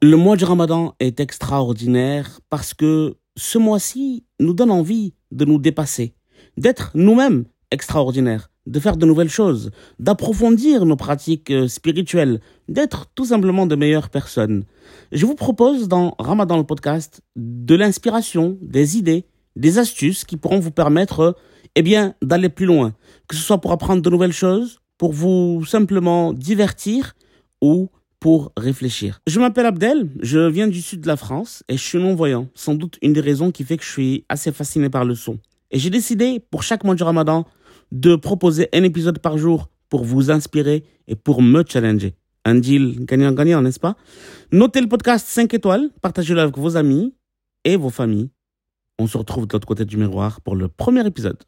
Le mois du Ramadan est extraordinaire parce que ce mois-ci nous donne envie de nous dépasser, d'être nous-mêmes extraordinaires, de faire de nouvelles choses, d'approfondir nos pratiques euh, spirituelles, d'être tout simplement de meilleures personnes. Je vous propose dans Ramadan le podcast de l'inspiration, des idées, des astuces qui pourront vous permettre eh bien d'aller plus loin, que ce soit pour apprendre de nouvelles choses, pour vous simplement divertir ou pour réfléchir. Je m'appelle Abdel, je viens du sud de la France et je suis non-voyant. Sans doute une des raisons qui fait que je suis assez fasciné par le son. Et j'ai décidé, pour chaque mois du ramadan, de proposer un épisode par jour pour vous inspirer et pour me challenger. Un deal gagnant-gagnant, n'est-ce pas? Notez le podcast 5 étoiles, partagez-le avec vos amis et vos familles. On se retrouve de l'autre côté du miroir pour le premier épisode.